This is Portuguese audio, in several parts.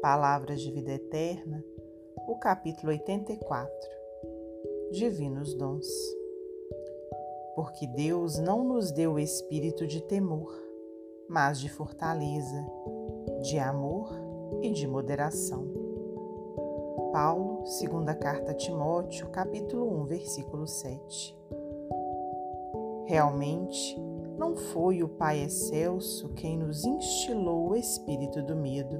Palavras de Vida Eterna, o capítulo 84 Divinos Dons. Porque Deus não nos deu o espírito de temor, mas de fortaleza, de amor e de moderação. Paulo, segunda carta a Timóteo, capítulo 1, versículo 7. Realmente, não foi o Pai Excelso quem nos instilou o espírito do medo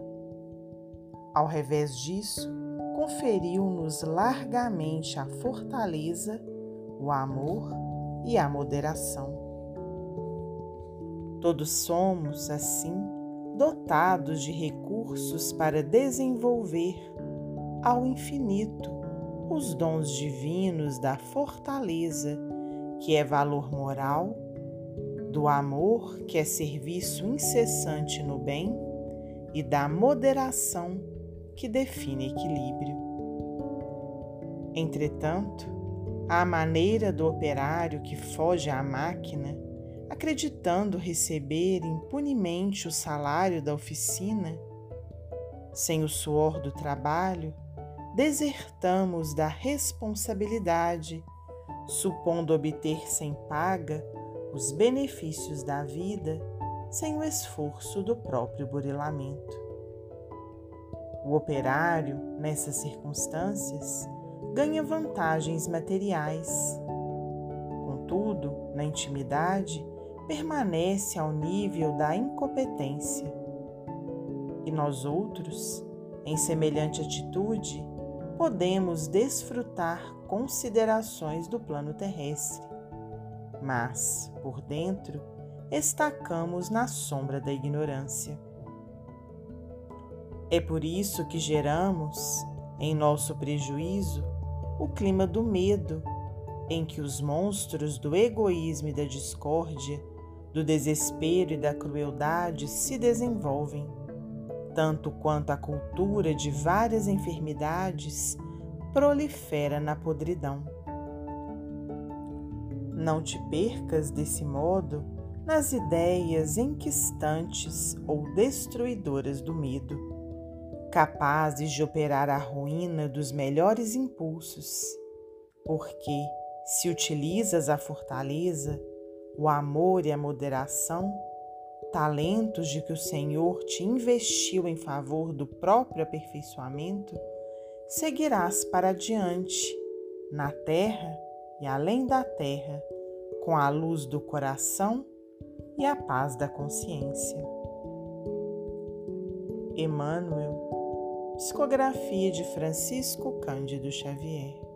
ao revés disso, conferiu-nos largamente a fortaleza, o amor e a moderação. Todos somos, assim, dotados de recursos para desenvolver ao infinito os dons divinos da fortaleza, que é valor moral, do amor, que é serviço incessante no bem, e da moderação, que define equilíbrio. Entretanto, à maneira do operário que foge à máquina, acreditando receber impunemente o salário da oficina, sem o suor do trabalho, desertamos da responsabilidade, supondo obter sem paga os benefícios da vida sem o esforço do próprio burilamento. O operário, nessas circunstâncias, ganha vantagens materiais. Contudo, na intimidade, permanece ao nível da incompetência. E nós outros, em semelhante atitude, podemos desfrutar considerações do plano terrestre, mas, por dentro, estacamos na sombra da ignorância. É por isso que geramos, em nosso prejuízo, o clima do medo, em que os monstros do egoísmo e da discórdia, do desespero e da crueldade se desenvolvem, tanto quanto a cultura de várias enfermidades prolifera na podridão. Não te percas desse modo nas ideias enquistantes ou destruidoras do medo capazes de operar a ruína dos melhores impulsos, porque se utilizas a fortaleza, o amor e a moderação, talentos de que o Senhor te investiu em favor do próprio aperfeiçoamento, seguirás para adiante, na terra e além da terra, com a luz do coração e a paz da consciência. Emmanuel Psicografia de Francisco Cândido Xavier.